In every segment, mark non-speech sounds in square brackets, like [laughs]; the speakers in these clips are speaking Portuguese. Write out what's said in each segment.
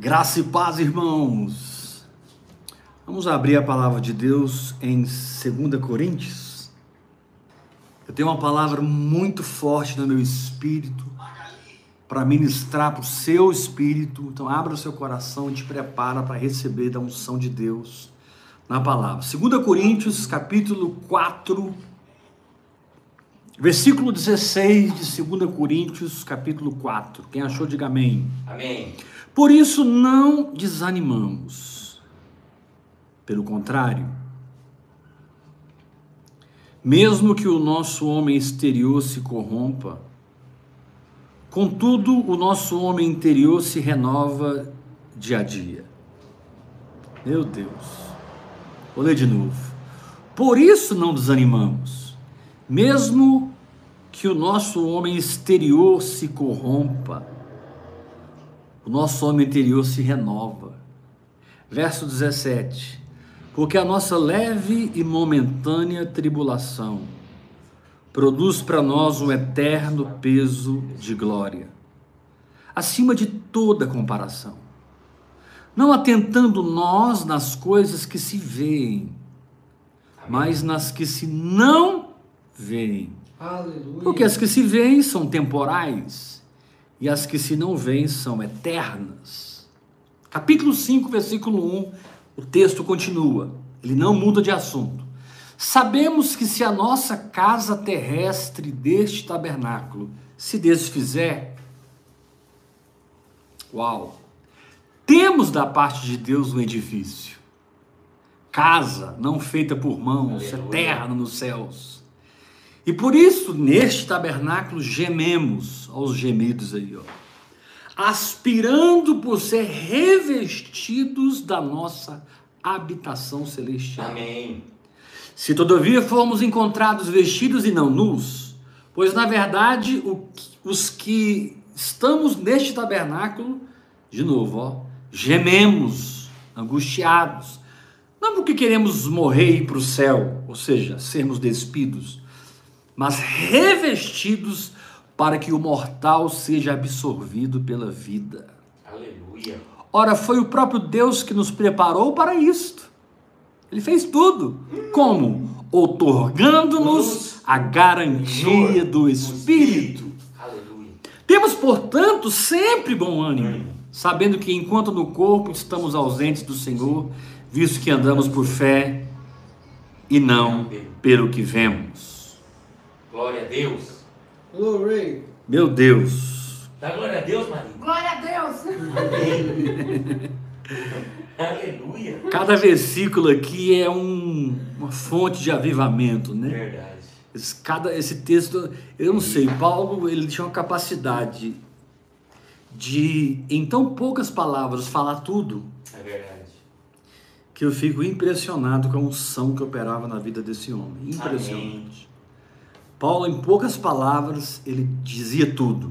Graça e paz, irmãos. Vamos abrir a palavra de Deus em 2 Coríntios. Eu tenho uma palavra muito forte no meu espírito para ministrar para o seu espírito. Então, abra o seu coração e te prepara para receber da unção de Deus na palavra. 2 Coríntios, capítulo 4, versículo 16 de 2 Coríntios, capítulo 4. Quem achou, diga amém. Amém. Por isso não desanimamos. Pelo contrário, mesmo que o nosso homem exterior se corrompa, contudo o nosso homem interior se renova dia a dia. Meu Deus. Vou ler de novo. Por isso não desanimamos, mesmo que o nosso homem exterior se corrompa, o nosso homem interior se renova. Verso 17: Porque a nossa leve e momentânea tribulação produz para nós um eterno peso de glória, acima de toda comparação. Não atentando nós nas coisas que se veem, mas nas que se não veem. Porque as que se veem são temporais e as que se não veem são eternas. Capítulo 5, versículo 1, o texto continua, ele não muda de assunto. Sabemos que se a nossa casa terrestre deste tabernáculo se desfizer, uau, temos da parte de Deus um edifício, casa não feita por mãos, Aleluia. eterna nos céus. E por isso, neste tabernáculo, gememos, aos gemidos aí, ó, aspirando por ser revestidos da nossa habitação celestial. Amém. Se todavia formos encontrados vestidos e não nus, pois na verdade o os que estamos neste tabernáculo, de novo, ó, gememos, angustiados, não porque queremos morrer e ir para o céu, ou seja, sermos despidos, mas revestidos para que o mortal seja absorvido pela vida. Aleluia. Ora, foi o próprio Deus que nos preparou para isto. Ele fez tudo. Como? Outorgando-nos a garantia do Espírito. Aleluia. Temos, portanto, sempre bom ânimo, sabendo que enquanto no corpo estamos ausentes do Senhor, visto que andamos por fé e não pelo que vemos. Glória a Deus. Glory. Meu Deus. Dá glória a Deus, Maria. Glória a Deus! Amém. [laughs] Aleluia. Cada versículo aqui é um- uma fonte de avivamento, né? Verdade. Esse, cada, esse texto, eu não sei, Paulo ele tinha uma capacidade de, em tão poucas palavras, falar tudo, É verdade. que eu fico impressionado com a unção que operava na vida desse homem. Impressionante. Paulo, em poucas palavras, ele dizia tudo.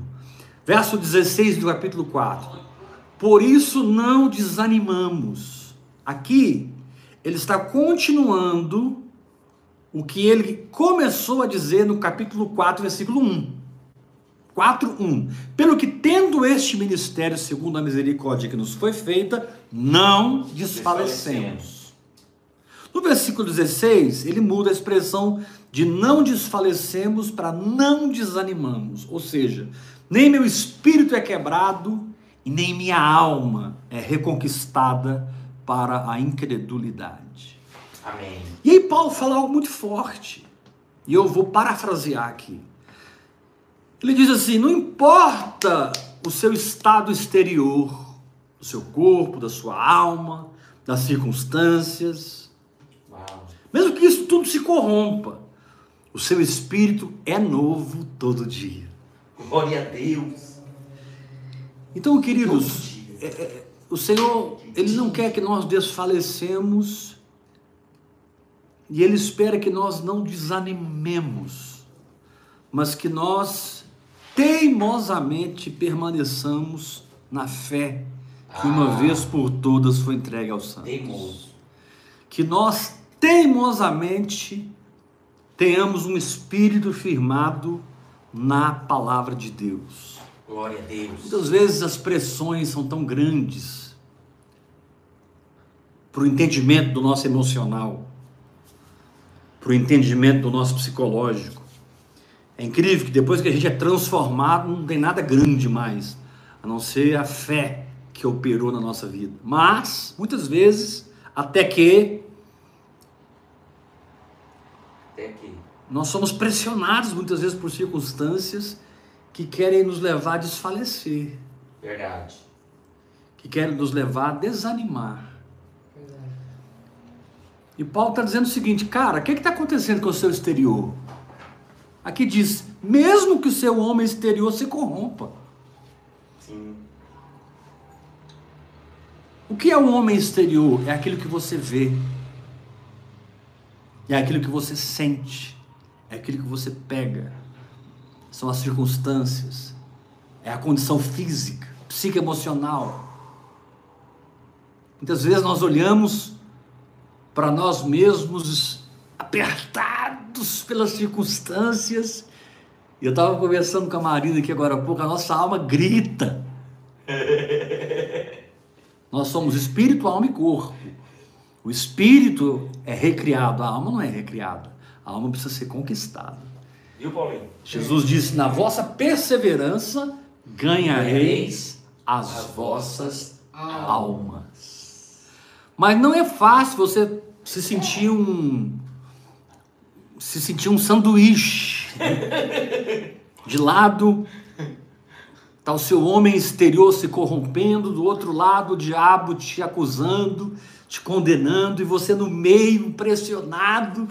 Verso 16 do capítulo 4. Por isso não desanimamos. Aqui, ele está continuando o que ele começou a dizer no capítulo 4, versículo 1. 4, 1. Pelo que, tendo este ministério, segundo a misericórdia que nos foi feita, não desfalecemos. No versículo 16, ele muda a expressão de não desfalecemos para não desanimamos. Ou seja, nem meu espírito é quebrado e nem minha alma é reconquistada para a incredulidade. Amém. E aí Paulo fala algo muito forte. E eu vou parafrasear aqui. Ele diz assim: não importa o seu estado exterior, do seu corpo, da sua alma, das circunstâncias. Mesmo que isso tudo se corrompa, o seu espírito é novo todo dia. Glória a Deus. Então, queridos, é- é- o Senhor, Ele não quer que nós desfalecemos e Ele espera que nós não desanimemos, mas que nós teimosamente permaneçamos na fé que uma Ah. vez por todas foi entregue aos santos. Teimoso. Que nós teimosamente tenhamos um espírito firmado na palavra de Deus. Glória a Deus. Muitas vezes as pressões são tão grandes para o entendimento do nosso emocional, para o entendimento do nosso psicológico. É incrível que depois que a gente é transformado, não tem nada grande mais, a não ser a fé que operou na nossa vida. Mas, muitas vezes, até que Até aqui. nós somos pressionados muitas vezes por circunstâncias que querem nos levar a desfalecer, Verdade. que querem nos levar a desanimar. Verdade. E Paulo está dizendo o seguinte, cara, o que está acontecendo com o seu exterior? Aqui diz, mesmo que o seu homem exterior se corrompa. Sim. O que é um homem exterior? É aquilo que você vê. É aquilo que você sente. É aquilo que você pega. São as circunstâncias. É a condição física, psicoemocional. Muitas vezes nós olhamos para nós mesmos apertados pelas circunstâncias. E eu estava conversando com a Marina aqui agora há pouco, a nossa alma grita. [laughs] Nós somos espírito, alma e corpo. O espírito é recriado, a alma não é recriada. A alma precisa ser conquistada. Viu, Paulinho? Jesus disse: Na vossa perseverança ganhareis as As vossas Alma. almas. Mas não é fácil você se sentir um. se sentir um sanduíche. De lado Está o seu homem exterior se corrompendo, do outro lado o diabo te acusando, te condenando, e você no meio, impressionado.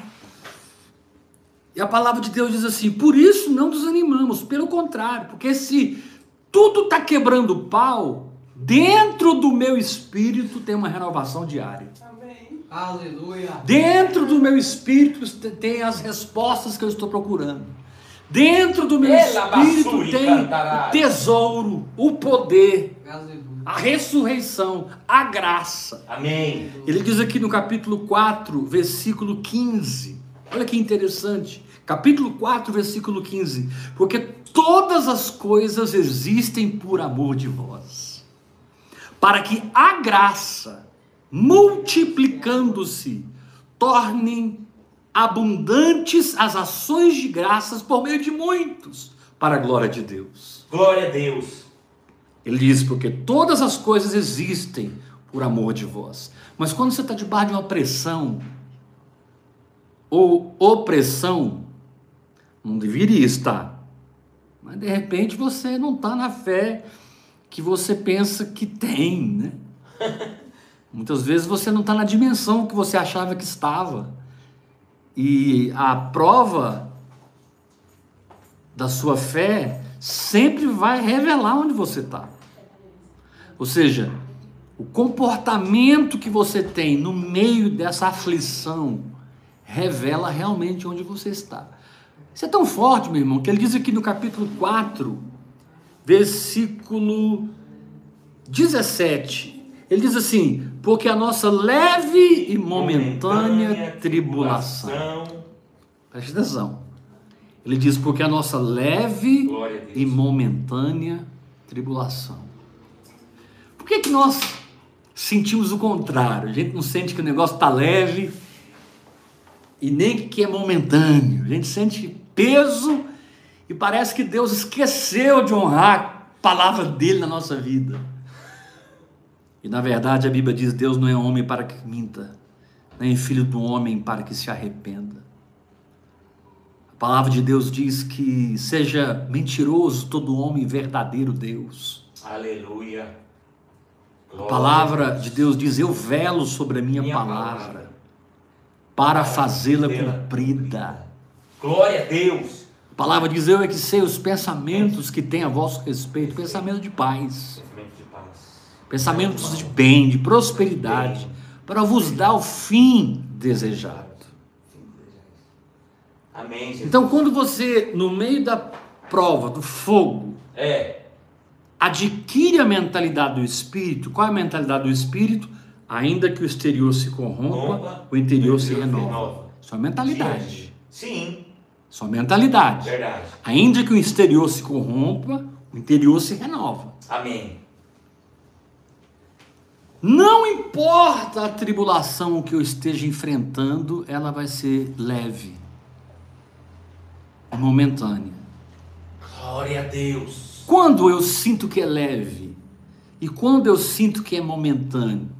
E a palavra de Deus diz assim: por isso não desanimamos, pelo contrário, porque se tudo está quebrando o pau, dentro do meu espírito tem uma renovação diária. Aleluia. Dentro do meu espírito tem as respostas que eu estou procurando. Dentro do meu Ela espírito tem o tesouro, o poder, Aleluia. A ressurreição, a graça. Amém. Ele diz aqui no capítulo 4, versículo 15. Olha que interessante. Capítulo 4, versículo 15. Porque todas as coisas existem por amor de vós, para que a graça, multiplicando-se, tornem abundantes as ações de graças por meio de muitos, para a glória de Deus. Glória a Deus. Ele diz, porque todas as coisas existem por amor de vós. Mas quando você está debaixo de uma pressão ou opressão, não deveria estar. Mas de repente você não está na fé que você pensa que tem, né? [laughs] Muitas vezes você não está na dimensão que você achava que estava. E a prova da sua fé sempre vai revelar onde você está. Ou seja, o comportamento que você tem no meio dessa aflição revela realmente onde você está. Isso é tão forte, meu irmão, que ele diz aqui no capítulo 4, versículo 17. Ele diz assim: Porque a nossa leve e momentânea tribulação. Preste atenção. Ele diz: Porque a nossa leve a e momentânea tribulação. Por que, que nós sentimos o contrário? A gente não sente que o negócio está leve e nem que é momentâneo. A gente sente peso e parece que Deus esqueceu de honrar a palavra dele na nossa vida. E na verdade a Bíblia diz: Deus não é homem para que minta, nem filho do homem para que se arrependa. A palavra de Deus diz que seja mentiroso todo homem verdadeiro Deus. Aleluia. A palavra de Deus diz: Eu velo sobre a minha, Minha palavra, palavra. para fazê-la cumprida. Glória a Deus. A palavra diz: Eu é que sei os pensamentos que tem a vosso respeito, pensamento de paz, pensamentos de bem, de prosperidade, para vos dar o fim desejado. Amém. Então, quando você, no meio da prova, do fogo, É. adquire a mentalidade do espírito, qual é a mentalidade do espírito? Ainda que o exterior se corrompa, o interior se interior se renova. renova. Sua mentalidade. Sim, Sua mentalidade. verdade. Ainda que o exterior se corrompa, o interior se renova. Amém. Não importa a tribulação que eu esteja enfrentando, ela vai ser leve, momentânea. Glória a Deus. Quando eu sinto que é leve e quando eu sinto que é momentâneo,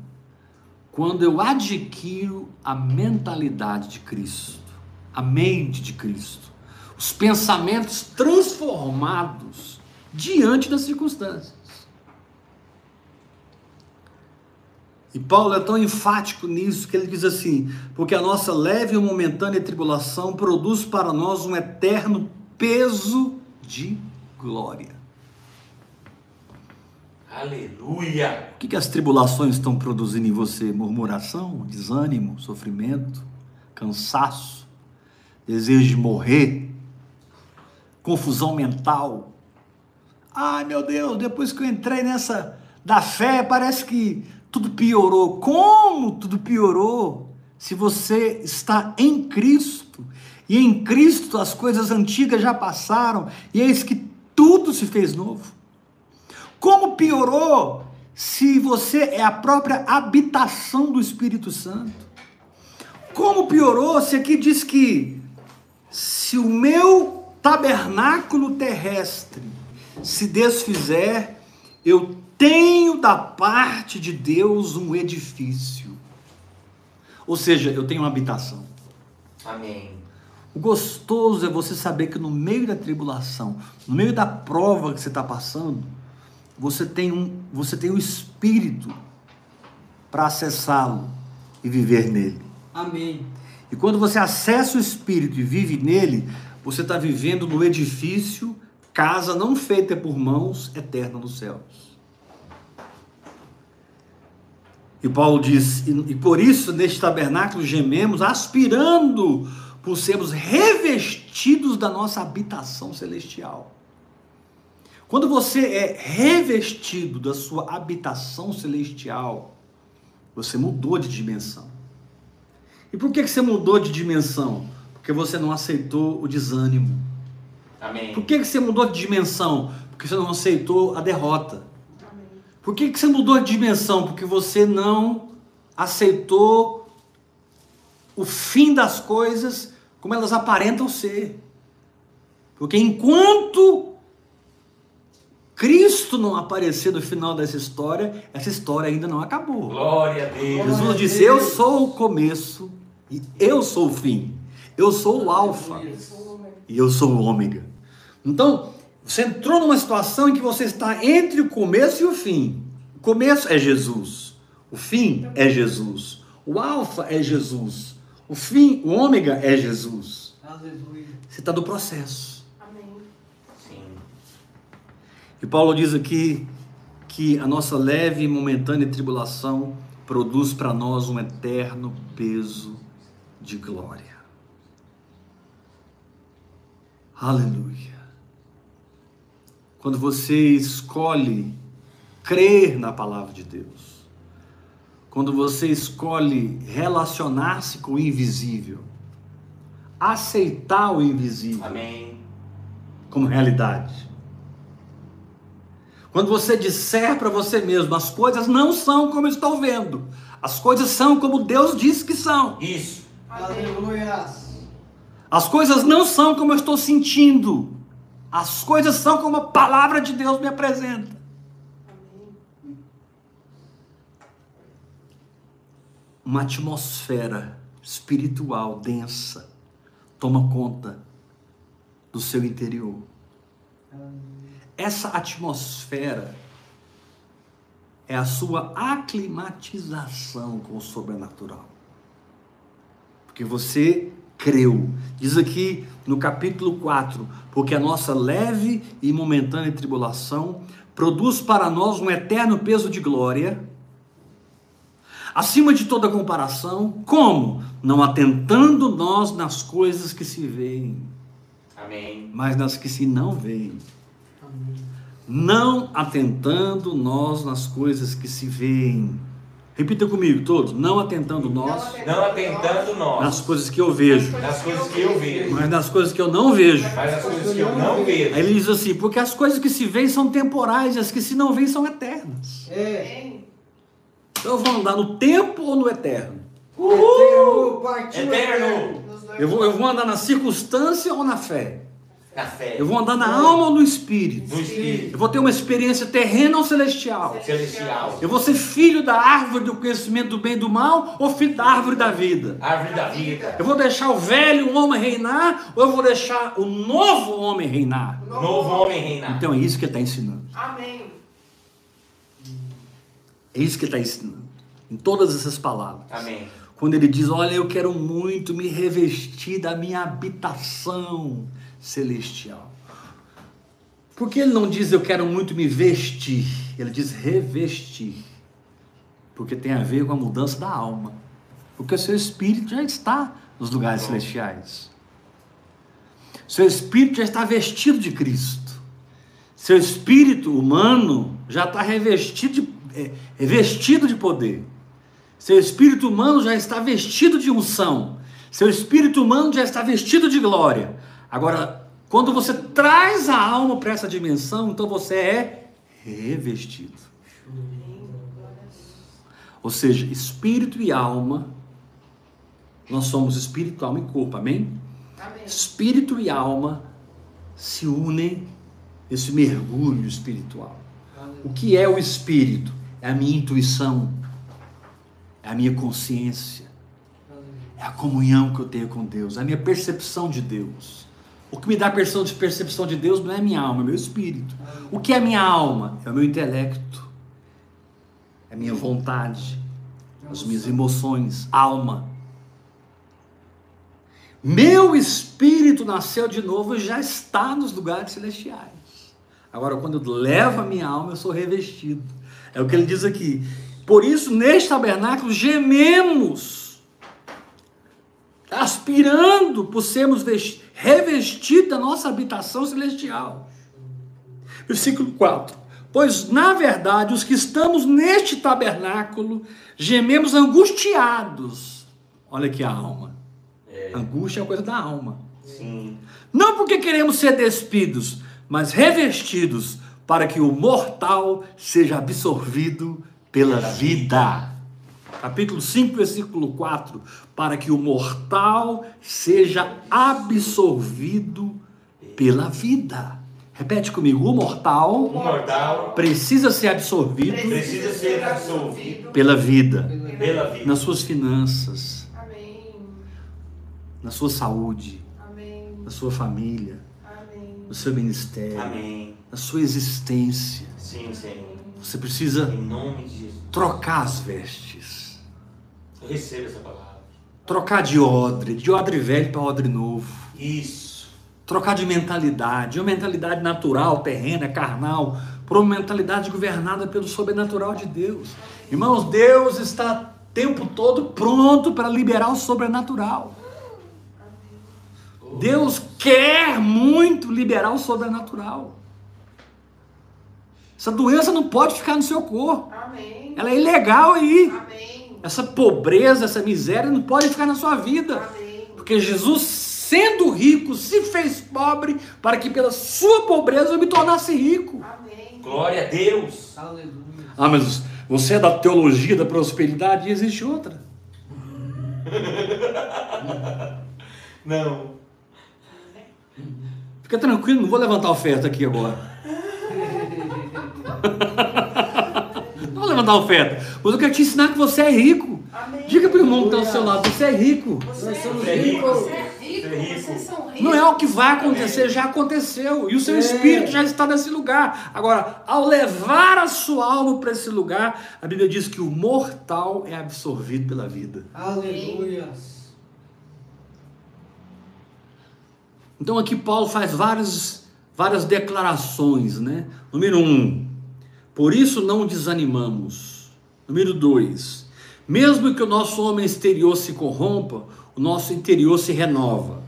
quando eu adquiro a mentalidade de Cristo, a mente de Cristo, os pensamentos transformados diante das circunstâncias. E Paulo é tão enfático nisso que ele diz assim: porque a nossa leve e momentânea tribulação produz para nós um eterno peso de glória. Aleluia. O que, que as tribulações estão produzindo em você? Murmuração, desânimo, sofrimento, cansaço, desejo de morrer, confusão mental. Ai meu Deus, depois que eu entrei nessa da fé, parece que tudo piorou. Como tudo piorou? Se você está em Cristo, e em Cristo as coisas antigas já passaram, e eis que tudo se fez novo. Como piorou se você é a própria habitação do Espírito Santo? Como piorou se aqui diz que se o meu tabernáculo terrestre se desfizer, eu tenho da parte de Deus um edifício. Ou seja, eu tenho uma habitação. Amém. O gostoso é você saber que no meio da tribulação, no meio da prova que você está passando, você tem um, você tem um espírito para acessá-lo e viver nele. Amém. E quando você acessa o espírito e vive nele, você está vivendo no edifício, casa não feita por mãos, eterna nos céus. E Paulo diz: e por isso neste tabernáculo gememos, aspirando por sermos revestidos da nossa habitação celestial. Quando você é revestido da sua habitação celestial, você mudou de dimensão. E por que, você mudou de dimensão? Porque você não aceitou o desânimo. Amém. Por que, você mudou de dimensão? Porque você não aceitou a derrota. Por que, que você mudou de dimensão? Porque você não aceitou o fim das coisas como elas aparentam ser. Porque enquanto Cristo não aparecer no final dessa história, essa história ainda não acabou. Glória a Deus. Jesus disse: Eu sou o começo e eu sou o fim. Eu sou o Alfa e eu sou o Ômega. Então, você entrou numa situação em que você está entre o começo e o fim. O começo é Jesus, o fim é Jesus, o Alfa é Jesus, o fim, o Ômega é Jesus. Você está no processo. Sim. E Paulo diz aqui que a nossa leve e momentânea tribulação produz para nós um eterno peso de glória. Aleluia. Quando você escolhe crer na palavra de Deus, quando você escolhe relacionar-se com o invisível, aceitar o invisível Amém. como realidade. Quando você disser para você mesmo, as coisas não são como eu estou vendo, as coisas são como Deus diz que são. Isso. Aleluia. As coisas não são como eu estou sentindo. As coisas são como a palavra de Deus me apresenta. Uma atmosfera espiritual densa toma conta do seu interior. Essa atmosfera é a sua aclimatização com o sobrenatural. Porque você creu. Diz aqui no capítulo 4: porque a nossa leve e momentânea tribulação produz para nós um eterno peso de glória, acima de toda comparação, como? Não atentando nós nas coisas que se veem, Amém. mas nas que se não veem. Não atentando nós nas coisas que se veem. Repita comigo todos. Não atentando nós Não atentando nós nas coisas que eu vejo, nas coisas que eu vejo, mas nas coisas que eu não vejo. mas nas coisas que eu não vejo. Aí ele diz assim: porque as coisas que se veem são temporais e as que se não veem são eternas. É. Então eu vou andar no tempo ou no eterno? Eterno, partiu Eterno. Dois Eu vou, eu vou andar na circunstância ou na fé? Na fé. Eu vou andar na alma ou no espírito? No Espírito. Eu vou ter uma experiência terrena ou celestial? Celestial. Eu vou ser filho da árvore do conhecimento do bem e do mal ou filho da árvore da vida? Árvore da vida. Eu vou deixar o velho homem reinar ou eu vou deixar o novo homem reinar? Novo homem reinar. Então é isso que ele está ensinando. Amém. É isso que ele está ensinando. Em todas essas palavras. Amém. Quando ele diz: Olha, eu quero muito me revestir da minha habitação celestial. Por que ele não diz eu quero muito me vestir? Ele diz revestir. Porque tem a ver com a mudança da alma. Porque o seu espírito já está nos lugares celestiais. Seu espírito já está vestido de Cristo. Seu espírito humano já está revestido de, é, é vestido de poder. Seu espírito humano já está vestido de unção. Seu espírito humano já está vestido de glória. Agora, quando você traz a alma para essa dimensão, então você é revestido. Ou seja, espírito e alma, nós somos espírito, alma e corpo, amém? Amém. Espírito e alma se unem nesse mergulho espiritual. O que é o espírito? É a minha intuição, é a minha consciência, é a comunhão que eu tenho com Deus, é a minha percepção de Deus. O que me dá percepção de percepção de Deus não é minha alma, é meu espírito. O que é minha alma? É o meu intelecto, é minha vontade, as minhas emoções, alma. Meu espírito nasceu de novo e já está nos lugares celestiais. Agora, quando eu levo a minha alma, eu sou revestido. É o que ele diz aqui. Por isso, neste tabernáculo, gememos, aspirando por sermos vesti- revestidos da nossa habitação celestial. Versículo 4. Pois, na verdade, os que estamos neste tabernáculo, gememos angustiados. Olha aqui a alma. Angústia é uma coisa da alma. Sim. Não porque queremos ser despidos, mas revestidos para que o mortal seja absorvido pela vida. Capítulo 5, versículo 4. Para que o mortal seja absorvido pela vida. Repete comigo: o mortal O mortal precisa ser absorvido precisa ser absolvido pela vida, pela vida. nas suas finanças, Amém. na sua saúde, Amém. na sua família, Amém. no seu ministério. Amém. na sua existência. Sim, Senhor. Você precisa Em nome de Jesus. trocar as vestes. Eu recebo essa palavra. Trocar de odre, de odre velho para odre novo. Isso. Trocar de mentalidade, de uma mentalidade natural, terrena, carnal, para uma mentalidade governada pelo sobrenatural de Deus. Irmãos, Deus está o tempo todo pronto para liberar o sobrenatural. Deus quer muito liberar o sobrenatural. Essa doença não pode ficar no seu corpo. Amém. Ela é ilegal aí. Amém. Essa pobreza, essa miséria não pode ficar na sua vida. Amém. Porque Jesus, sendo rico, se fez pobre para que pela sua pobreza eu me tornasse rico. Amém. Glória a Deus. Aleluia. Ah, mas você é da teologia da prosperidade e existe outra. [laughs] Não. Fica tranquilo, não vou levantar oferta aqui agora. [laughs] Levantar oferta. Mas eu quero te ensinar que você é rico. Amém. Diga para o irmão que está ao seu lado, você é rico. Você é rico. Você é rico, é rico. vocês são ricos. Não é o que vai acontecer, já aconteceu. E o seu É. espírito já está nesse lugar. Agora, ao levar a sua alma para esse lugar, a Bíblia diz que o mortal é absorvido pela vida. Aleluia. Então aqui Paulo faz várias, várias declarações, né? Número um, por isso não desanimamos. Número dois, mesmo que o nosso homem exterior se corrompa, o nosso interior se renova.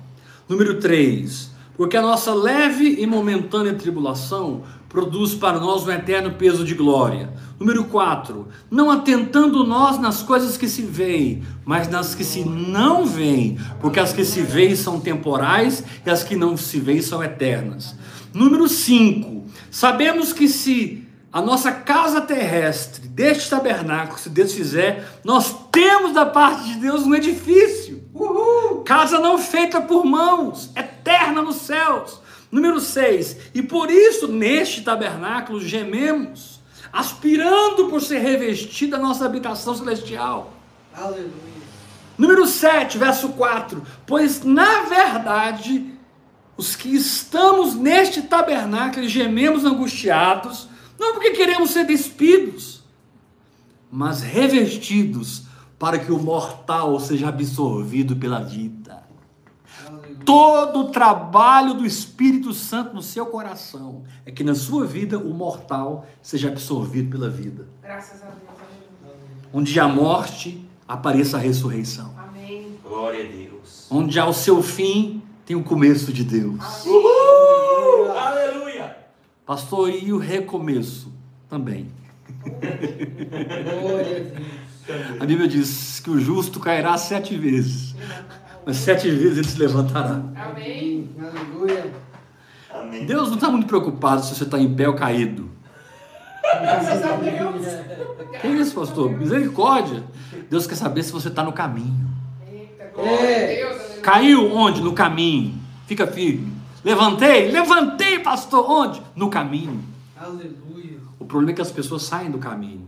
Número três, porque a nossa leve e momentânea tribulação produz para nós um eterno peso de glória. Número 4. Não atentando nós nas coisas que se veem, mas nas que se não veem, porque as que se veem são temporais e as que não se veem são eternas. Número 5. Sabemos que se a nossa casa terrestre, deste tabernáculo, se Deus fizer, nós temos da parte de Deus um edifício. Uhul! Casa não feita por mãos, eterna nos céus. Número 6. E por isso, neste tabernáculo, gememos, aspirando por ser revestida a nossa habitação celestial. Aleluia. Número 7, verso 4. Pois na verdade, os que estamos neste tabernáculo gememos angustiados, não porque queremos ser despidos, mas revestidos para que o mortal seja absorvido pela vida. Todo o trabalho do Espírito Santo no seu coração é que na sua vida o mortal seja absorvido pela vida. Graças a Deus. Onde há morte, apareça a ressurreição. Amém. Glória a Deus. Onde há o seu fim, tem o começo de Deus. Uhul! Aleluia! Pastor, e o recomeço também. Glória a Deus. A Bíblia diz que o justo cairá sete vezes, mas sete vezes ele se levantará. Amém. Aleluia. Amém. Deus não está muito preocupado se você está em pé ou caído. Graças a Deus. Que isso, pastor? Misericórdia. Deus quer saber se você está no caminho. Eita, É. Caiu onde? No caminho. Fica firme. Levantei? Levantei, pastor. Onde? No caminho. Aleluia. O problema é que as pessoas saem do caminho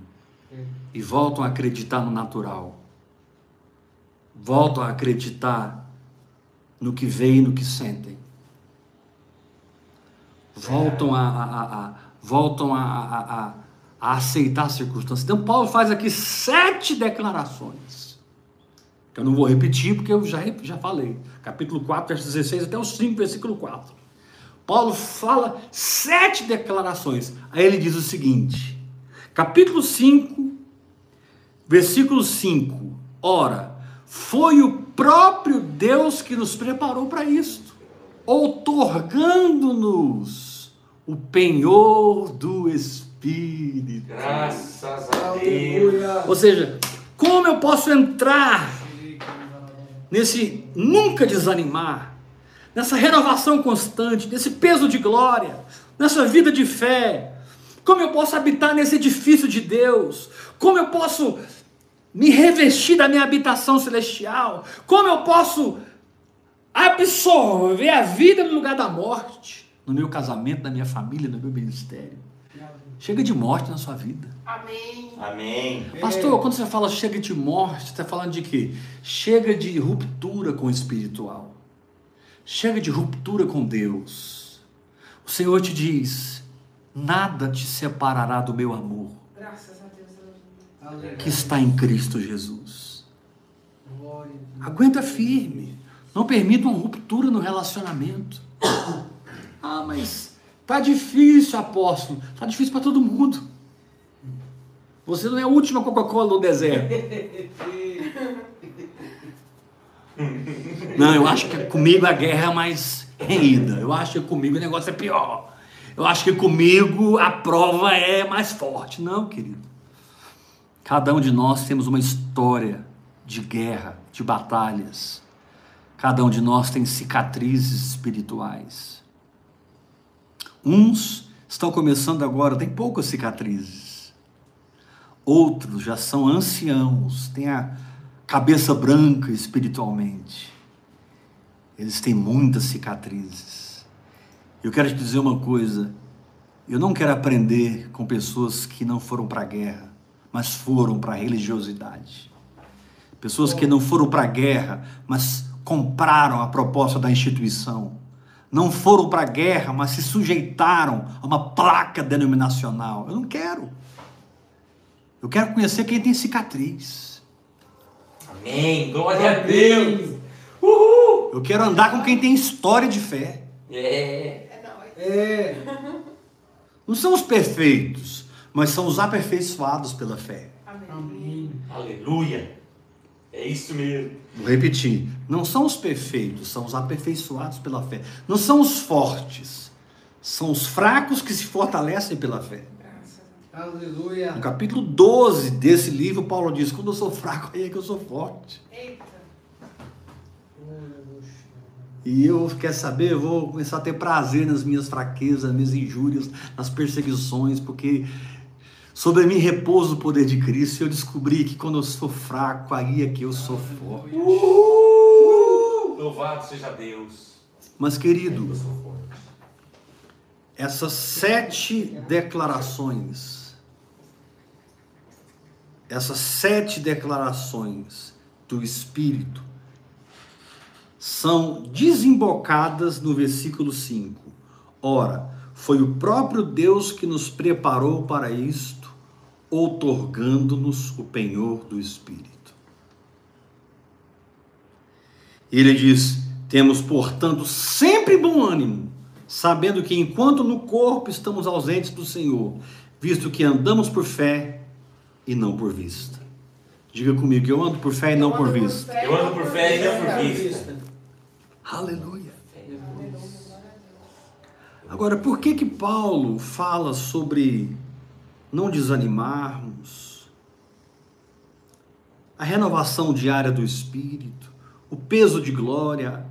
É. e voltam a acreditar no natural. Voltam a acreditar no que veem e no que sentem. Voltam a, a- a- a- voltam a, a- aceitar as circunstâncias. Então Paulo faz aqui sete declarações. Que eu não vou repetir porque eu já, já falei. Capítulo 4, verso 16 até o 5, versículo 4. Paulo fala sete declarações. Aí ele diz o seguinte: capítulo 5, versículo 5. Ora, foi o próprio Deus que nos preparou para isto, outorgando-nos o penhor do Espírito. Graças a Deus. Aleluia. Ou seja, como eu posso entrar nesse nunca desanimar, nessa renovação constante, nesse peso de glória, nessa vida de fé? Como eu posso habitar nesse edifício de Deus? Como eu posso me revestir da minha habitação celestial? Como eu posso absorver a vida no lugar da morte? No meu casamento, na minha família, no meu ministério. Chega de morte na sua vida. Amém. Amém. Pastor, quando você fala chega de morte, você está falando de quê? Chega de ruptura com o espiritual. Chega de ruptura com Deus. O Senhor te diz: nada te separará do meu amor Graças a Deus. aleluia. Que está em Cristo Jesus. Glória. Aguenta firme. Não permita uma ruptura no relacionamento. Ah, mas tá difícil, apóstolo. Tá difícil para todo mundo. Você não é a última Coca-Cola no deserto. [laughs] Não, eu acho que comigo a guerra é mais renhida. Eu acho que comigo o negócio é pior. Eu acho que comigo a prova é mais forte. Não, querido. Cada um de nós temos uma história de guerra, de batalhas. Cada um de nós tem cicatrizes espirituais. Uns estão começando agora, têm poucas cicatrizes. Outros já são anciãos, têm a cabeça branca espiritualmente. Eles têm muitas cicatrizes. Eu quero te dizer uma coisa. Eu não quero aprender com pessoas que não foram para a guerra, mas foram para a religiosidade. Pessoas que não foram para a guerra, mas compraram a proposta da instituição. Não foram para a guerra, mas se sujeitaram a uma placa denominacional. Eu não quero. Eu quero conhecer quem tem cicatriz. Amém. Glória a Deus. Uhul. Eu quero andar com quem tem história de fé. É. É. É. Não são os perfeitos, mas são os aperfeiçoados pela fé. Amém. Amém. Aleluia. É isso mesmo. Vou repetir. Não são os perfeitos, são os aperfeiçoados pela fé. Não são os fortes, são os fracos que se fortalecem pela fé. Aleluia. No capítulo 12 desse livro, Paulo diz: Quando eu sou fraco, aí é que eu sou forte. Eita. E eu, quer saber, eu vou começar a ter prazer nas minhas fraquezas, nas minhas injúrias, nas perseguições, porque Sobre mim repousa o poder de Cristo. E eu descobri que quando eu sou fraco, aí é que eu sou forte. Uh! Louvado seja Deus. Mas, querido, essas sete declarações, essas sete declarações do Espírito são desembocadas no versículo 5. Ora, foi o próprio Deus que nos preparou para isto, outorgando-nos o penhor do Espírito. Ele diz: Temos, portanto, sempre bom ânimo, sabendo que enquanto no corpo estamos ausentes do Senhor, visto que andamos por fé e não por vista. Diga comigo, eu ando por fé e não por vista. Eu ando por fé e não por vista. Aleluia. Agora, por que que Paulo fala sobre não desanimarmos, a renovação diária do espírito, o peso de glória,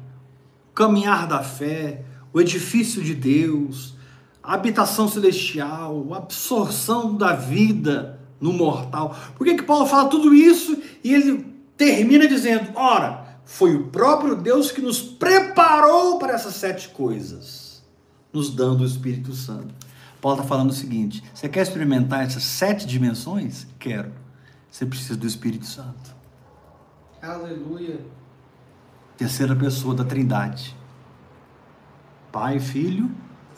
o caminhar da fé, o edifício de Deus, a habitação celestial, a absorção da vida no mortal? Por que que Paulo fala tudo isso e ele termina dizendo: ora, foi o próprio Deus que nos preparou para essas sete coisas, nos dando o Espírito Santo. Paulo está falando o seguinte: você quer experimentar essas sete dimensões? Quero. Você precisa do Espírito Santo. Aleluia. Terceira pessoa da Trindade. Pai, Filho,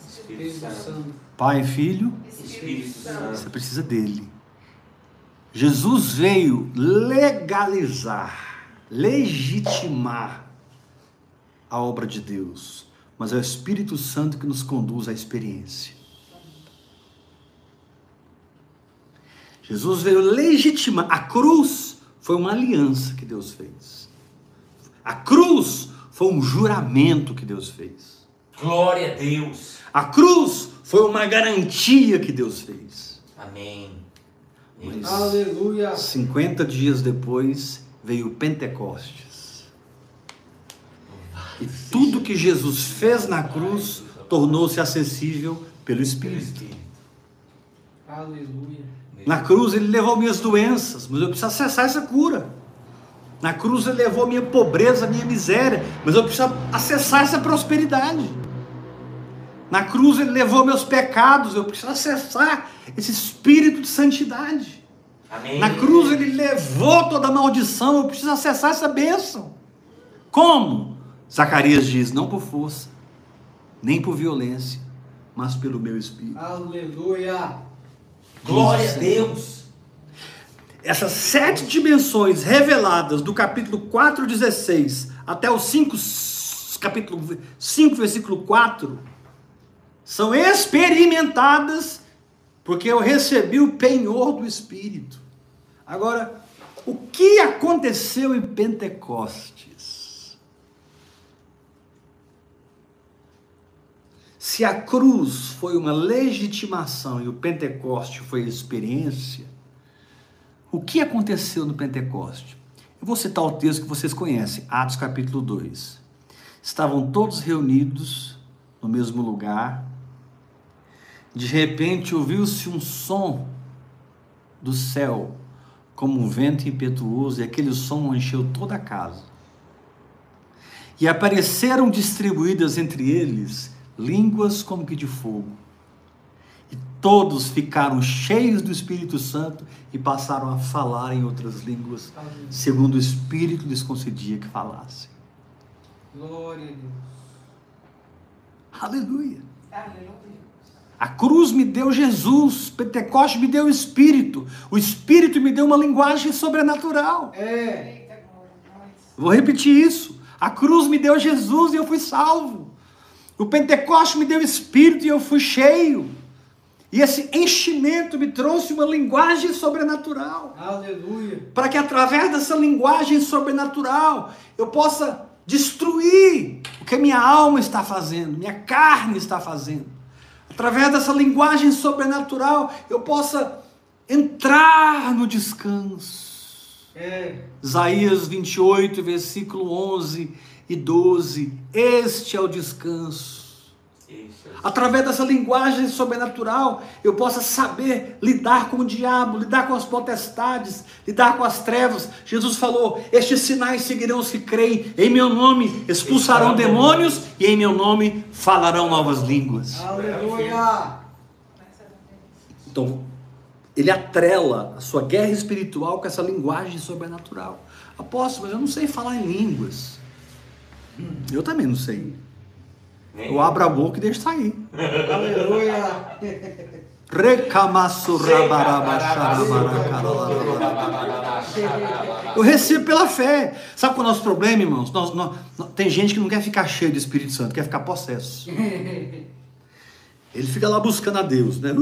Espírito. Santo. Pai, Filho, Espírito Santo. você precisa dele. Jesus veio legalizar, legitimar a obra de Deus, mas é o Espírito Santo que nos conduz à experiência. Jesus veio legitimar. A cruz foi uma aliança que Deus fez. A cruz foi um juramento que Deus fez. Glória a Deus. A cruz foi uma garantia que Deus fez. Amém. Mas- Aleluia. 50 dias depois veio o Pentecostes. E tudo que Jesus fez na cruz tornou-se acessível pelo Espírito. Aleluia. Na cruz ele levou minhas doenças, mas eu preciso acessar essa cura. Na cruz ele levou minha pobreza, minha miséria, mas eu preciso acessar essa prosperidade. Na cruz ele levou meus pecados, eu preciso acessar esse espírito de santidade. Amém. Na cruz ele levou toda a maldição, eu preciso acessar essa bênção. Como? Zacarias diz: não por força, nem por violência, mas pelo meu espírito. Aleluia. Glória a Deus. Essas sete dimensões reveladas do capítulo 4, 16 até o 5, capítulo 5, versículo 4, são experimentadas porque eu recebi o penhor do Espírito. Agora, o que aconteceu em Pentecostes? Se a cruz foi uma legitimação e o Pentecoste foi experiência, o que aconteceu no Pentecoste? Eu vou citar o texto que vocês conhecem, Atos capítulo 2. Estavam todos reunidos no mesmo lugar. De repente ouviu-se um som do céu, como um vento impetuoso, e aquele som encheu toda a casa. E apareceram distribuídas entre eles línguas como que de fogo. E todos ficaram cheios do Espírito Santo e passaram a falar em outras línguas, segundo o Espírito lhes concedia que falassem. Glória a Deus. Aleluia! Aleluia. A cruz me deu Jesus, Pentecoste me deu o Espírito, o Espírito me deu uma linguagem sobrenatural. É. Vou repetir isso. A cruz me deu Jesus e eu fui salvo. O Pentecoste me deu Espírito e eu fui cheio. E esse enchimento me trouxe uma linguagem sobrenatural. Aleluia. Para que através dessa linguagem sobrenatural eu possa destruir o que minha alma está fazendo, minha carne está fazendo. Através dessa linguagem sobrenatural eu possa entrar no descanso. É. Isaías 28, versículo 11 e 12. Este é o descanso. Através dessa linguagem sobrenatural, eu possa saber lidar com o diabo, lidar com as potestades, lidar com as trevas. Jesus falou: Estes sinais seguirão os que creem. Em meu nome expulsarão demônios e em meu nome falarão novas línguas. Aleluia. Então, ele atrela a sua guerra espiritual com essa linguagem sobrenatural. Apóstolo, mas eu não sei falar em línguas. Eu também não sei. Nem Eu abro a boca e deixo sair. [laughs] Aleluia. Eu recebo pela fé. Sabe qual é o nosso problema, irmãos? Nós- nós- nós- tem gente que não quer ficar cheio do Espírito Santo, quer ficar possesso. Ele fica lá buscando a Deus, né?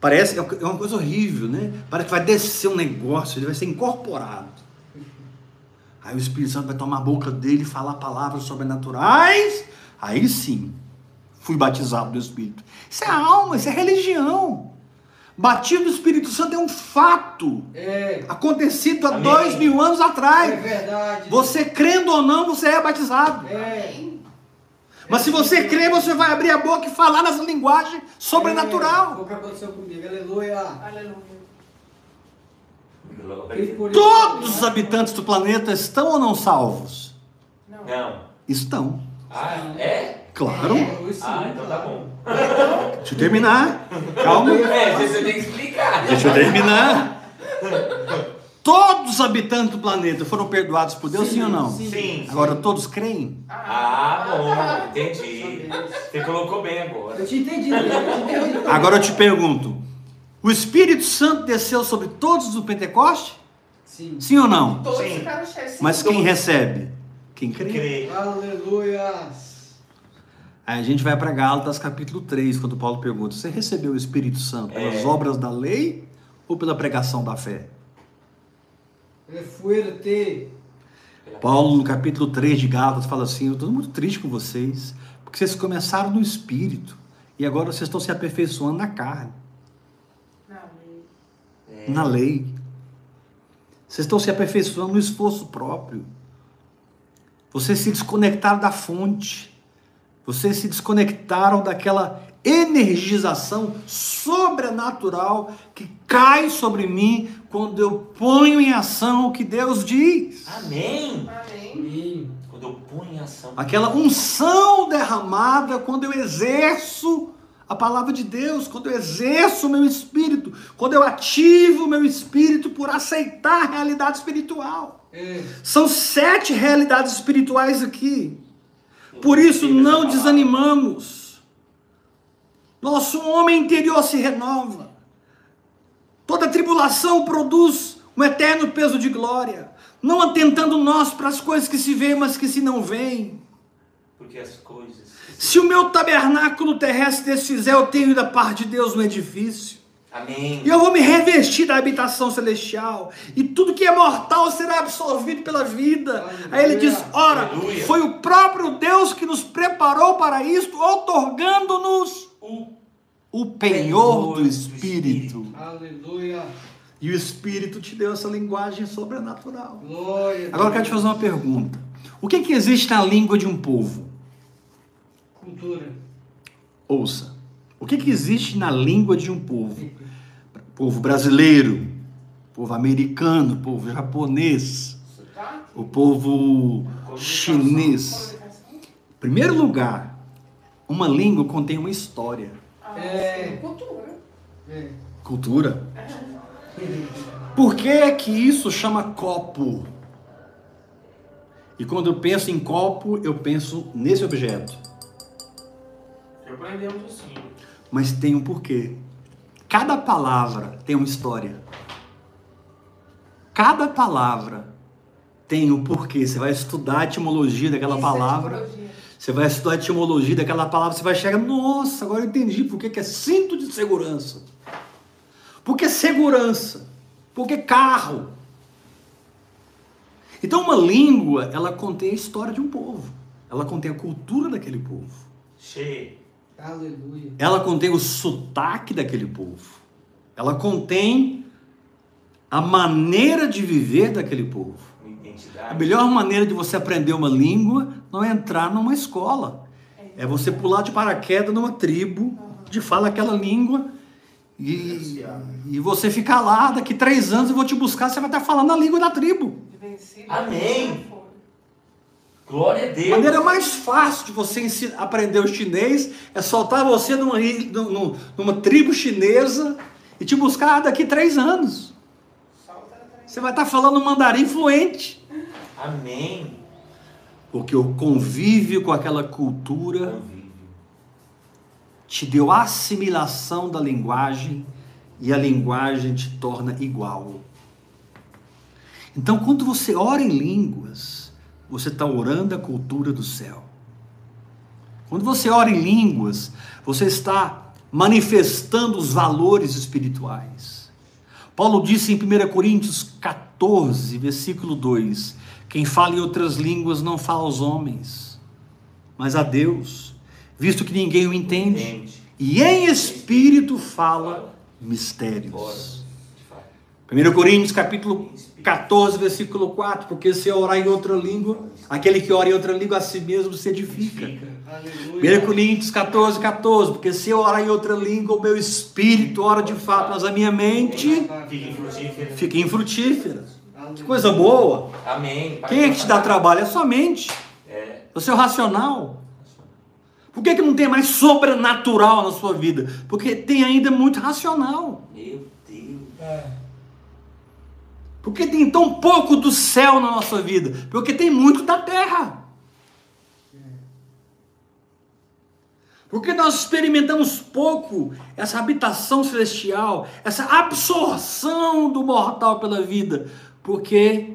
Parece é uma coisa horrível, né? Parece que vai descer um negócio, ele vai ser incorporado. Aí o Espírito Santo vai tomar a boca dele e falar palavras sobrenaturais. Aí sim, fui batizado do Espírito. Isso é alma, isso é religião. Batismo do Espírito Santo é um fato É. acontecido há Amém. dois mil anos É atrás. verdade. Você crendo ou não, você é batizado. É. Mas se você crê, você vai abrir a boca e falar nessa linguagem É. Foi sobrenatural. o que aconteceu comigo. Aleluia. Aleluia. Todos os habitantes do planeta estão ou não salvos? Não. Não. Estão. Ah, é? Claro. É, sim, Ah, então tá claro. bom. Deixa eu terminar. Calma. É, você tem que explicar. Deixa eu terminar. Todos os habitantes do planeta foram perdoados por Deus, sim, ou não? sim. Sim. Agora todos creem? Ah, bom, entendi. Você colocou bem agora. Eu te entendi, eu te entendi. Agora eu te pergunto: o Espírito Santo desceu sobre todos do Pentecoste? Sim. Sim ou não? Todos Sim. ficaram cheios. Mas quem recebe? Quem crê. Crê. Aleluia. Aí a gente vai para Gálatas capítulo 3, quando Paulo pergunta: Você recebeu o Espírito Santo pelas É. obras da lei ou pela pregação da fé? É fuerte. Paulo, no capítulo 3 de Gálatas, fala assim: Eu estou muito triste com vocês, porque vocês começaram no Espírito e agora vocês estão se aperfeiçoando na carne. Na lei. Vocês estão se aperfeiçoando no esforço próprio. Vocês se desconectaram da fonte. Vocês se desconectaram daquela energização sobrenatural que cai sobre mim quando eu ponho em ação o que Deus diz. Amém. Amém. Quando eu ponho em ação. Aquela unção derramada quando eu exerço a palavra de Deus, quando eu exerço o meu espírito, quando eu ativo o meu espírito por aceitar a realidade espiritual. É. São sete realidades espirituais aqui. Por isso não desanimamos. Nosso homem interior se renova. Toda tribulação produz um eterno peso de glória, não atentando nós para as coisas que se veem, mas que se não veem. Porque as coisas. Se o meu tabernáculo terrestre desfizer, eu tenho da parte de Deus no edifício. Amém. E eu vou me revestir da habitação celestial. E tudo que é mortal será absorvido pela vida. Aí ele diz: ora, Aleluia. foi o próprio Deus que nos preparou para isto, otorgando-nos O o penhor do Espírito. Aleluia. E o Espírito te deu essa linguagem sobrenatural. Glória. Agora eu quero te fazer uma pergunta: O que, que existe na língua de um povo? Cultura. Ouça. O que, que existe na língua de um povo? Povo brasileiro, povo americano, povo japonês, o povo chinês. Em primeiro lugar, uma língua contém uma história, Ah, É. sim, Cultura. É. cultura. [laughs] Por que que isso chama copo? E quando eu penso em copo, eu penso nesse objeto. Aprendemos assim. Mas tem um porquê. Cada palavra tem uma história. Cada palavra tem um porquê. Você vai estudar a etimologia daquela Isso é palavra. Você vai estudar a etimologia daquela palavra. Você vai chegar, nossa, agora eu entendi por que que é cinto de segurança. Por que segurança? Por que carro? Então, uma língua, ela contém a história de um povo. Ela contém a cultura daquele povo. Cheio. Aleluia. Ela contém o sotaque daquele povo. Ela contém a maneira de viver daquele povo. A melhor maneira de você aprender uma língua não é entrar numa escola. É você pular de paraquedas numa tribo de fala aquela língua e, e você ficar lá, daqui três anos eu vou te buscar, você vai estar falando a língua da tribo. Amém. Glória a A Deus. maneira mais fácil de você ensi- aprender o chinês é soltar você numa, ri- num- num- numa tribo chinesa e te buscar daqui três anos. A. Você vai estar falando mandarim fluente. Amém. Porque o convívio com aquela cultura te deu assimilação da linguagem e a linguagem te torna igual. Então, quando você ora em línguas, você está orando a cultura do céu. Quando você ora em línguas, você está manifestando os valores espirituais. Paulo disse em 1 Coríntios 14, versículo 2: Quem fala em outras línguas não fala aos homens, mas a Deus, visto que ninguém o entende, e em espírito Fala. mistérios. Ora, de fato. 1 Coríntios capítulo 14, versículo 4, porque se orar em outra língua, aquele que ora em outra língua a si mesmo se edifica. Fica. 1 Aleluia. Coríntios 14, 14, porque se eu orar em outra língua, o meu espírito ora de fato, mas a minha mente Fica infrutífera. Que coisa boa! Amém. Quem é que te dá trabalho? É sua mente, É. é o seu racional. Por que, que não tem mais sobrenatural na sua vida? Porque tem ainda muito racional. Meu Deus. Por que tem tão pouco do céu na nossa vida? Porque tem muito da terra. Porque nós experimentamos pouco essa habitação celestial, essa absorção do mortal pela vida, porque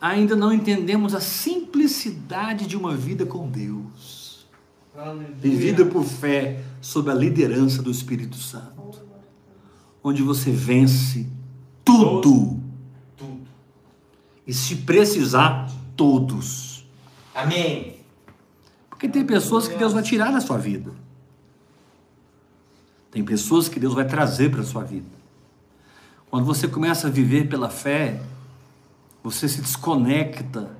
ainda não entendemos a simplicidade de uma vida com Deus, Aleluia. vivida por fé sob a liderança do Espírito Santo, onde você vence Tudo. E se precisar todos. Amém. Porque tem pessoas que Deus vai tirar da sua vida. Tem pessoas que Deus vai trazer para a sua vida. Quando você começa a viver pela fé, você se desconecta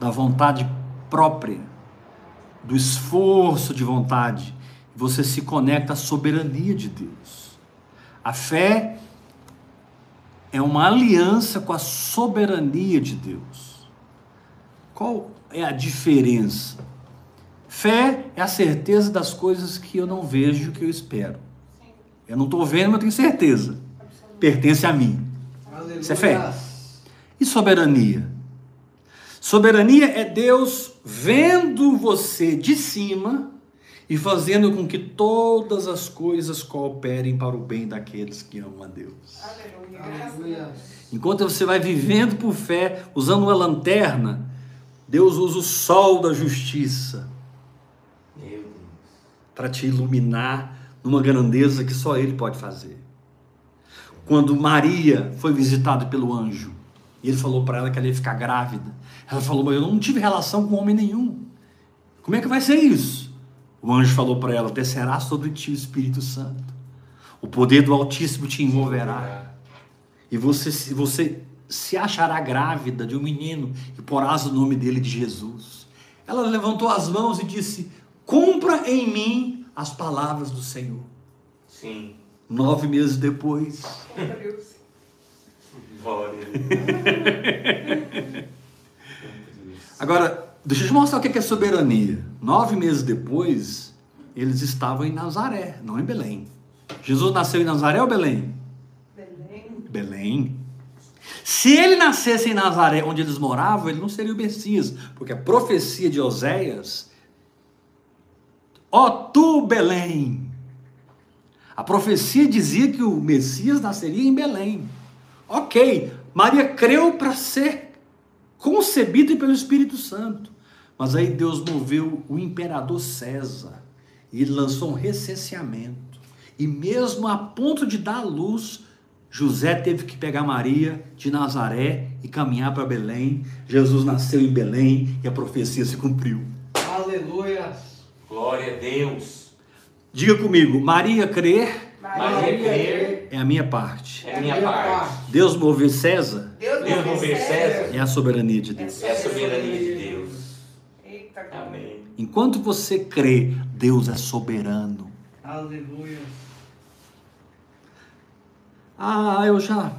da vontade própria, do esforço de vontade, você se conecta à soberania de Deus. A fé é uma aliança com a soberania de Deus. Qual é a diferença? Fé é a certeza das coisas que eu não vejo, que eu espero. Eu não estou vendo, mas eu tenho certeza. Pertence a mim. Aleluia. Isso é fé. E soberania? Soberania é Deus vendo você de cima e fazendo com que todas as coisas cooperem para o bem daqueles que amam a Deus. Aleluia. Enquanto você vai vivendo por fé, usando uma lanterna, Deus usa o sol da justiça para te iluminar numa grandeza que só Ele pode fazer. Quando Maria foi visitada pelo anjo, e ele falou para ela que ela ia ficar grávida, ela falou: Mas eu não tive relação com homem nenhum. Como é que vai ser isso? O anjo falou para ela: Descerá sobre ti o Espírito Santo, o poder do Altíssimo te envolverá, e você, se- você se achará grávida de um menino e porás o nome dele de Jesus. Ela levantou as mãos e disse: Cumpra em mim as palavras do Senhor. Sim. Nove meses depois. Agora, deixa eu te mostrar o que é soberania. Nove meses depois, eles estavam em Nazaré, não em Belém. Jesus nasceu em Nazaré ou Belém? Belém. Belém. Se ele nascesse em Nazaré, onde eles moravam, ele não seria o Messias, porque a profecia de Oséias, ó tu Belém, a profecia dizia que o Messias nasceria em Belém. Ok, Maria creu para ser concebida pelo Espírito Santo, mas aí Deus moveu o imperador César e ele lançou um recenseamento. E mesmo a ponto de dar à luz, José teve que pegar Maria de Nazaré e caminhar para Belém. Jesus nasceu em Belém e a profecia se cumpriu. Aleluia. Glória a Deus. Diga comigo, Maria crer Maria crer é a minha parte. é a minha parte. Deus moveu César Deus não percebe. É a soberania de Deus. É a soberania de Deus. Amém. Enquanto você crê, Deus é soberano. Aleluia. Ah, eu já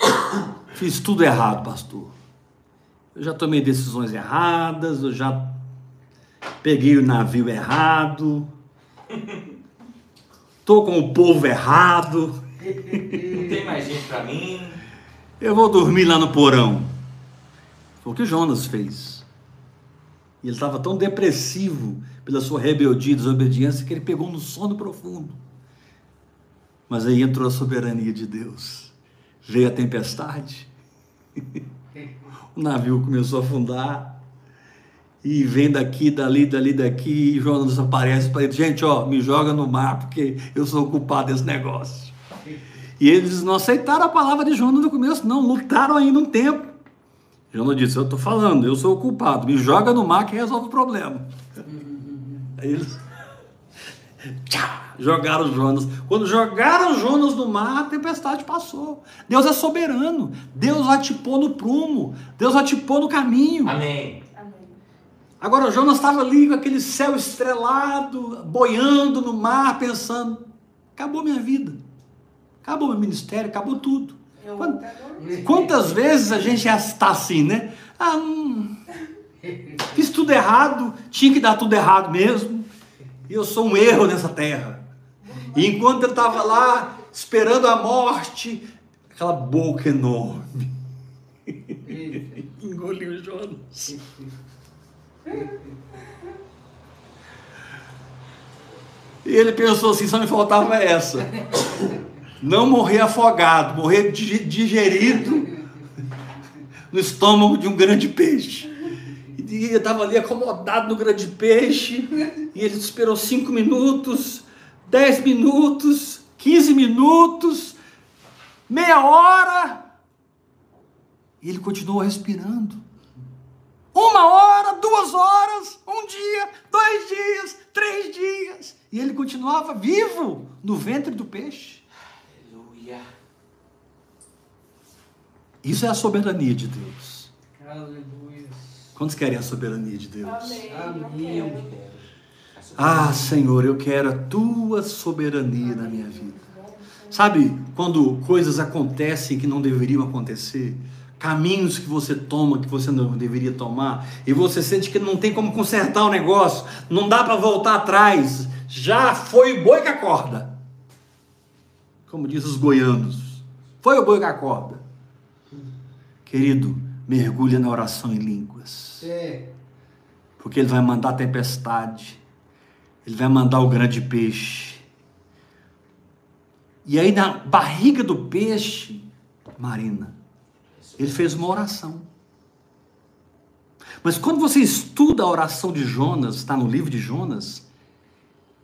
[coughs] fiz tudo errado, pastor. Eu já tomei decisões erradas, eu já peguei o navio errado. [laughs] Tô com o povo errado. Não tem mais gente pra mim. Eu vou dormir lá no porão. Foi o que Jonas fez. E ele estava tão depressivo pela sua rebeldia e desobediência que ele pegou no sono profundo. Mas aí entrou a soberania de Deus. Veio a tempestade. [laughs] O navio começou a afundar. E vem daqui, dali, dali, daqui. E Jonas aparece para ele: Gente, ó, me joga no mar porque eu sou o culpado desse negócio. E eles não aceitaram a palavra de Jonas no começo, não, lutaram ainda um tempo. Jonas disse: Eu estou falando, eu sou o culpado, me joga no mar que resolve o problema. [laughs] Aí eles tchá, jogaram Jonas. Quando jogaram Jonas no mar, a tempestade passou. Deus é soberano, Deus vai te pôr no prumo, Deus vai te pôr no caminho. Amém. Amém. Agora Jonas estava ali com aquele céu estrelado, boiando no mar, pensando: acabou minha vida, acabou meu ministério, acabou tudo. Quantas vezes a gente já está assim, né? Ah, hum, fiz tudo errado, tinha que dar tudo errado mesmo. E eu sou um erro nessa terra. E enquanto eu estava lá esperando a morte, aquela boca enorme [laughs] engoliu Jonas. E ele pensou assim: só me faltava essa. Não morrer afogado, morrer di- digerido no estômago de um grande peixe. E ele estava ali acomodado no grande peixe, e ele esperou cinco minutos, dez minutos, quinze minutos, meia hora, e ele continuou respirando. Uma hora, duas horas, um dia, dois dias, três dias. E ele continuava vivo no ventre do peixe. Aleluia. Isso é a soberania de Deus. Aleluia. Quantos querem a soberania de Deus? Amém. Amém. Eu quero. Ah, Senhor, eu quero a tua soberania na minha vida. Sabe quando coisas acontecem que não deveriam acontecer? Caminhos que você toma que você não deveria tomar, e você sente que não tem como consertar o negócio, não dá para voltar atrás, já foi o boi que acorda. Como diz os goianos, foi o boi que acorda. Querido, mergulha na oração em línguas. É. Porque ele vai mandar a tempestade, ele vai mandar o grande peixe. E aí na barriga do peixe, Marina, ele fez uma oração. Mas quando você estuda a oração de Jonas, está no livro de Jonas,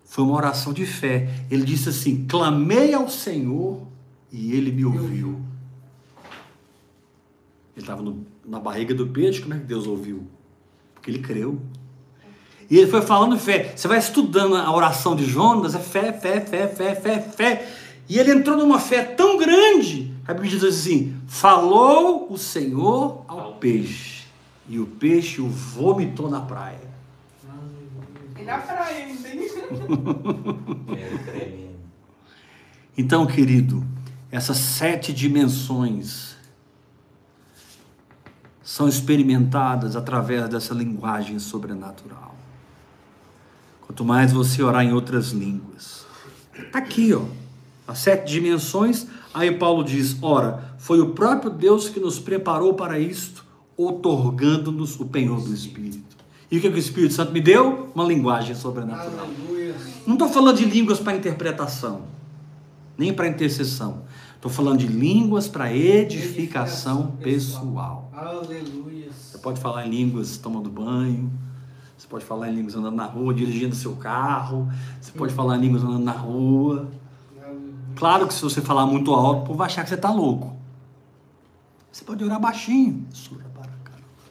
foi uma oração de fé. Ele disse assim: clamei ao Senhor e ele me ouviu. Ele estava na barriga do peixe, como é que Deus ouviu? Porque ele creu. E ele foi falando fé. Você vai estudando a oração de Jonas, é fé, fé, fé, fé, fé, fé. E ele entrou numa fé tão grande. A Bíblia diz assim: falou o Senhor ao peixe, e o peixe o vomitou na praia. Na praia ainda, hein? [laughs] Então, querido, essas sete dimensões são experimentadas através dessa linguagem sobrenatural. Quanto mais você orar em outras línguas. Tá aqui, ó. As sete dimensões. Aí Paulo diz: ora, foi o próprio Deus que nos preparou para isto, otorgando-nos o penhor do Espírito. E o que, que o Espírito Santo me deu? Uma linguagem sobrenatural. Aleluia. Não estou falando de línguas para interpretação, nem para intercessão. Estou falando de línguas para edificação pessoal. Aleluia. Você pode falar em línguas tomando banho, você pode falar em línguas andando na rua, dirigindo seu carro, você pode falar em línguas andando na rua. Aleluia. Claro que se você falar muito alto, o povo vai achar que você está louco. Você pode orar baixinho.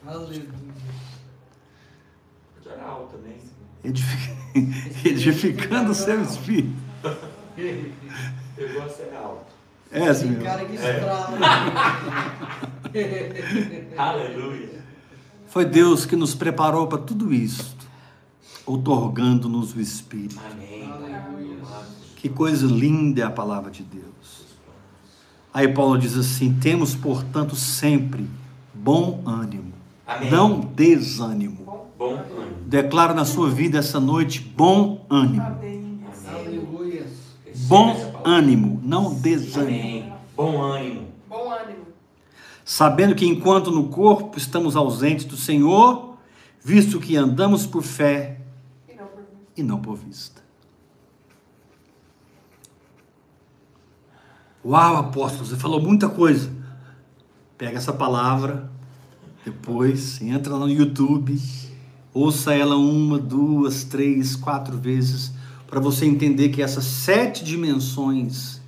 Aleluia. Pode orar alto também. Edific- [laughs] Edificando o seu espírito. Eu gosto de ser alto. É, Tem senhor. cara que estrala. [laughs] Aleluia. Foi Deus que nos preparou para tudo isso, outorgando-nos o Espírito. Amém. Aleluia. Que coisa linda é a palavra de Deus. Aí Paulo diz assim: temos, portanto, sempre bom ânimo, Amém. não desânimo. Bom ano. Declaro na sua vida essa noite bom ânimo. Aleluia. Bom ânimo, não desânimo. Amém. Bom ânimo. Bom ânimo. Sabendo que enquanto no corpo estamos ausentes do Senhor, visto que andamos por fé E não por mim. e não por vista. Uau, apóstolo, você falou muita coisa. Pega essa palavra, depois entra no YouTube, ouça ela uma, duas, três, quatro vezes, para você entender que essas sete dimensões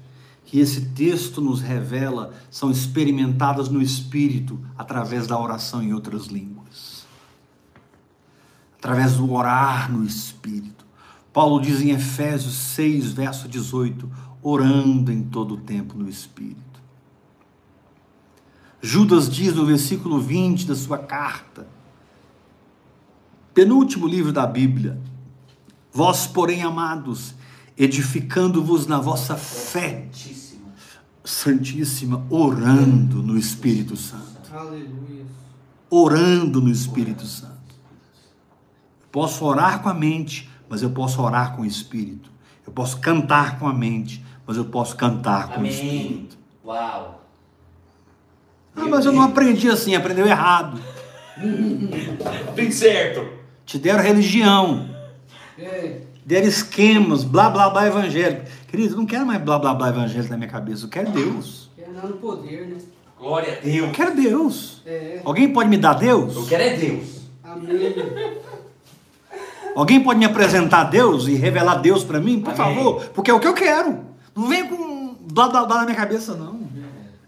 que esse texto nos revela são experimentadas no Espírito através da oração em outras línguas através do orar no Espírito. Paulo diz em Efésios 6, verso 18: orando em todo o tempo no Espírito. Judas diz no versículo 20 da sua carta, penúltimo livro da Bíblia: Vós, porém, amados, edificando-vos na vossa fé santíssima, orando no Espírito Santo Aleluia. orando no Espírito Santo. Posso orar com a mente, mas eu posso orar com o Espírito. Eu posso cantar com a mente, mas eu posso cantar com o Amém. Espírito. Uau. Ah, mas eu não aprendi assim, aprendeu errado. [laughs] Bem certo. Te deram religião, É. deram esquemas, blá blá blá evangélico. Querido, eu não quero mais blá blá blá evangélico na minha cabeça, eu quero Deus. Lá no poder, né? Glória a Eu Deus. quero Deus. É. Alguém pode me dar Deus? Eu quero é Deus. Amém. Alguém pode me apresentar Deus e revelar Deus para mim, por Amém. favor? Porque é o que eu quero. Não vem com blá blá blá na minha cabeça, não.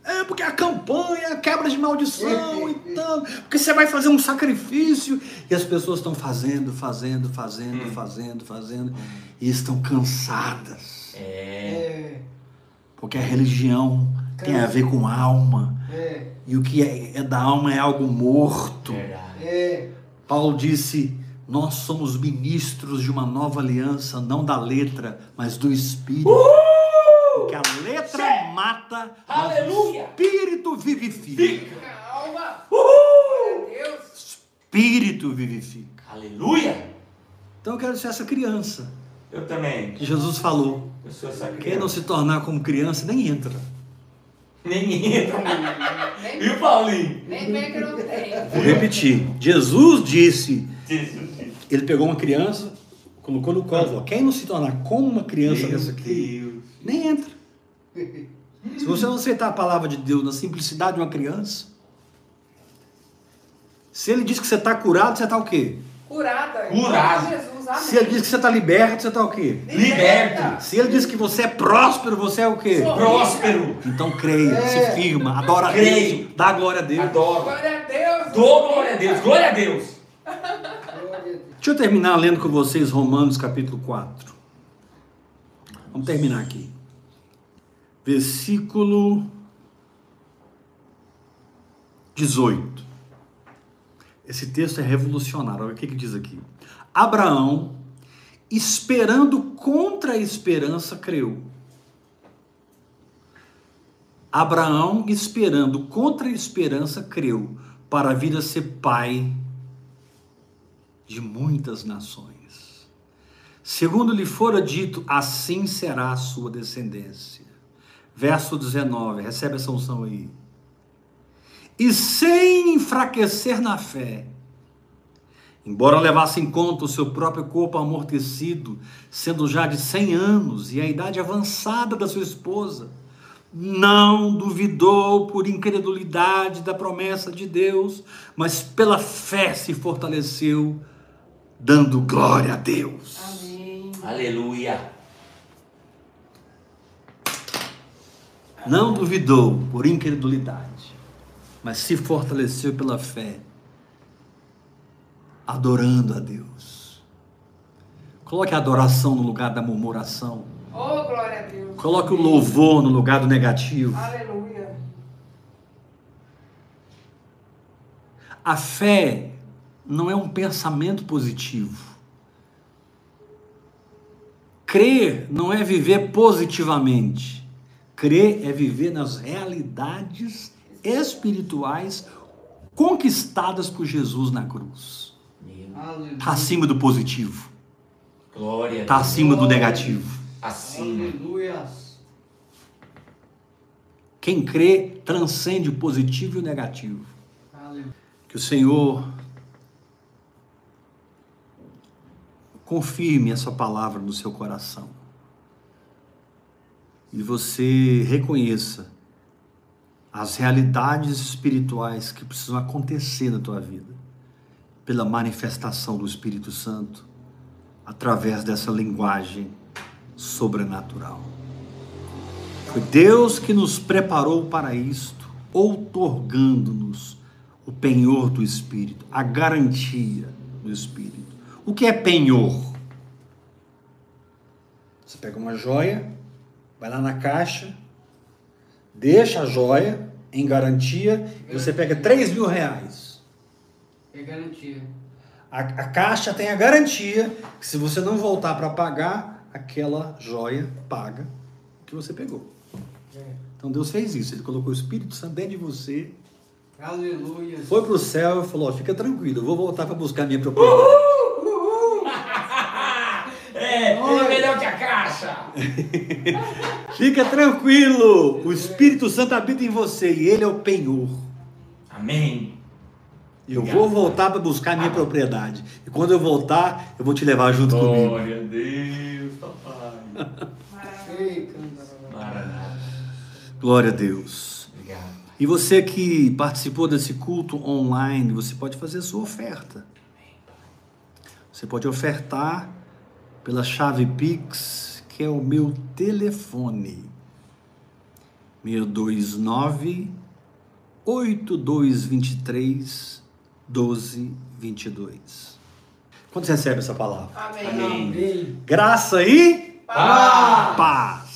É porque a campanha, a quebra de maldição [laughs] e tal. Porque você vai fazer um sacrifício. E as pessoas estão fazendo, fazendo, fazendo, Hum. fazendo, fazendo. E estão cansadas. É. É. Porque a religião tem a ver com alma. É. E o que é, é da alma é algo morto. É. Paulo disse: Nós somos ministros de uma nova aliança, não da letra, mas do espírito. A mata, mas o Aleluia. espírito vivifica. Calma. Uhul. Espírito vivifica. Aleluia. Então eu quero ser essa criança Eu também. que Jesus falou. Eu sou essa Quem criança. não se tornar como criança nem entra. Nem entra. [laughs] Nem, E o Paulinho? nem vem que não tem. Vou repetir. Jesus disse, Jesus. ele pegou uma criança, colocou no colo, falou, quem não se tornar como uma criança Meu dessa aqui, Deus. nem entra. Se você não aceitar a palavra de Deus na simplicidade de uma criança, se ele diz que você está curado, você está o quê? Curada. Curado. Se ele diz que você está liberto, você está o quê? Liberto. Se ele diz que você é próspero, você é o quê? Sou. Próspero. Então creia, É. se firma, adora a Creio. Deus, dá glória a Deus. Adoro. Glória a Deus. Dou glória a Deus. Glória a Deus. Glória a Deus. Deixa eu terminar lendo com vocês Romanos capítulo 4. Vamos terminar aqui. Versículo 18. Esse texto é revolucionário. Olha o que, que diz aqui. Abraão, esperando contra a esperança, creu. Abraão, esperando contra a esperança, creu, para vir a ser pai de muitas nações. Segundo lhe fora dito, assim será a sua descendência. Verso 19, recebe essa unção aí. E sem enfraquecer na fé, embora levasse em conta o seu próprio corpo amortecido, sendo já de 100 anos e a idade avançada da sua esposa, não duvidou por incredulidade da promessa de Deus, mas pela fé se fortaleceu, dando glória a Deus. Amém. Aleluia. Não duvidou por incredulidade, mas se fortaleceu pela fé, adorando a Deus. Coloque a adoração no lugar da murmuração. Oh, glória a Deus. Coloque o louvor no lugar do negativo. Aleluia. A fé não é um pensamento positivo. Crer não é viver positivamente. Crer é viver nas realidades espirituais conquistadas por Jesus na cruz. Está acima do positivo. Glória. Está acima do negativo. Acima. Aleluia. Quem crê transcende o positivo e o negativo. Aleluia. Que o Senhor confirme essa palavra no seu coração. E você reconheça as realidades espirituais que precisam acontecer na tua vida pela manifestação do Espírito Santo através dessa linguagem sobrenatural. Foi Deus que nos preparou para isto, outorgando-nos o penhor do Espírito, a garantia do Espírito. O que é penhor? Você pega uma joia, vai lá na caixa, deixa a joia em garantia e você pega 3 mil reais. É garantia. A, a caixa tem a garantia que se você não voltar para pagar, aquela joia paga o que você pegou. É. Então Deus fez isso, Ele colocou o Espírito Santo dentro de você, Aleluia. foi para o céu e falou: ó, fica tranquilo, eu vou voltar para buscar minha propriedade. É, ele é melhor que [laughs] Fica tranquilo, o Espírito Santo habita em você e Ele é o penhor. Amém. Eu vou voltar para buscar minha propriedade. E quando eu voltar, eu vou te levar junto comigo. Glória a Deus, papai. Maranata. Glória a Deus. Obrigado. E você que participou desse culto online, você pode fazer a sua oferta. Você pode ofertar pela chave Pix, que é o meu telefone. 629 8223 1222. Quando você recebe essa palavra? Amém. Amém. Amém. Graça e Paz. paz.